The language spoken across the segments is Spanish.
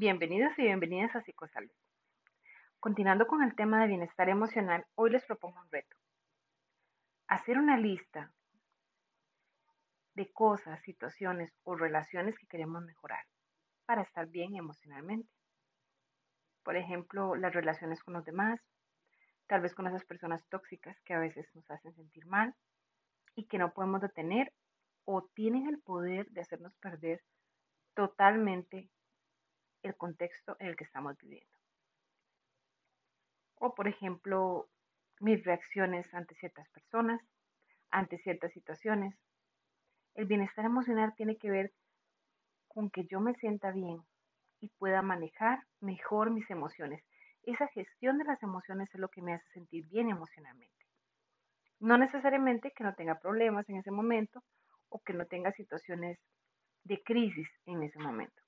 Bienvenidos y bienvenidas a Psicosalud. Continuando con el tema de bienestar emocional, hoy les propongo un reto. Hacer una lista de cosas, situaciones o relaciones que queremos mejorar para estar bien emocionalmente. Por ejemplo, las relaciones con los demás, tal vez con esas personas tóxicas que a veces nos hacen sentir mal y que no podemos detener o tienen el poder de hacernos perder totalmente el contexto en el que estamos viviendo. O, por ejemplo, mis reacciones ante ciertas personas, ante ciertas situaciones. El bienestar emocional tiene que ver con que yo me sienta bien y pueda manejar mejor mis emociones. Esa gestión de las emociones es lo que me hace sentir bien emocionalmente. No necesariamente que no tenga problemas en ese momento o que no tenga situaciones de crisis en ese momento.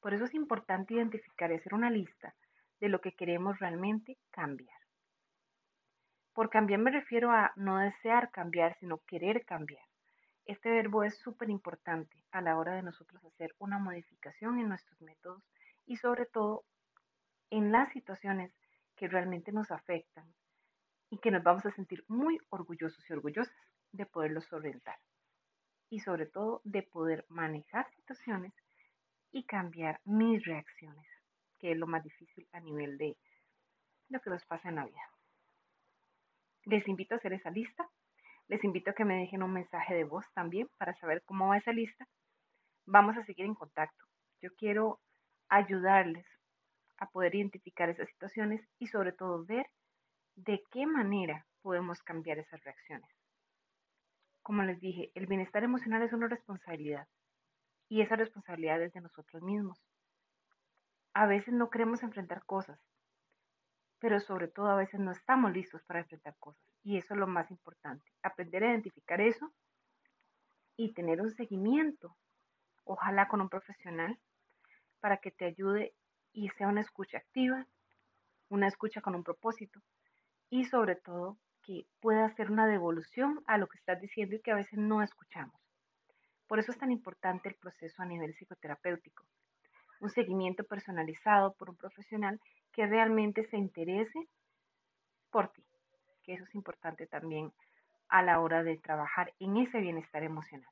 Por eso es importante identificar y hacer una lista de lo que queremos realmente cambiar. Por cambiar me refiero a no desear cambiar, sino querer cambiar. Este verbo es súper importante a la hora de nosotros hacer una modificación en nuestros métodos y sobre todo en las situaciones que realmente nos afectan y que nos vamos a sentir muy orgullosos y orgullosas de poderlos solventar. Y sobre todo de poder manejar situaciones y cambiar mis reacciones, que es lo más difícil a nivel de lo que nos pasa en la vida. Les invito a hacer esa lista. Les invito a que me dejen un mensaje de voz también para saber cómo va esa lista. Vamos a seguir en contacto. Yo quiero ayudarles a poder identificar esas situaciones y sobre todo ver de qué manera podemos cambiar esas reacciones. Como les dije, el bienestar emocional es una responsabilidad y esa responsabilidad es de nosotros mismos. A veces no queremos enfrentar cosas, pero sobre todo a veces no estamos listos para enfrentar cosas. Y eso es lo más importante, aprender a identificar eso y tener un seguimiento, ojalá con un profesional, para que te ayude y sea una escucha activa, una escucha con un propósito y sobre todo que pueda hacer una devolución a lo que estás diciendo y que a veces no escuchamos. Por eso es tan importante el proceso a nivel psicoterapéutico. Un seguimiento personalizado por un profesional que realmente se interese por ti, que eso es importante también a la hora de trabajar en ese bienestar emocional.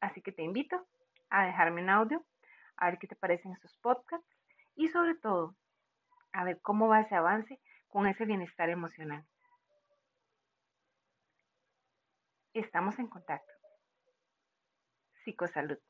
Así que te invito a dejarme un audio, a ver qué te parecen esos podcasts y sobre todo a ver cómo va ese avance con ese bienestar emocional. Estamos en contacto. Psicosalud.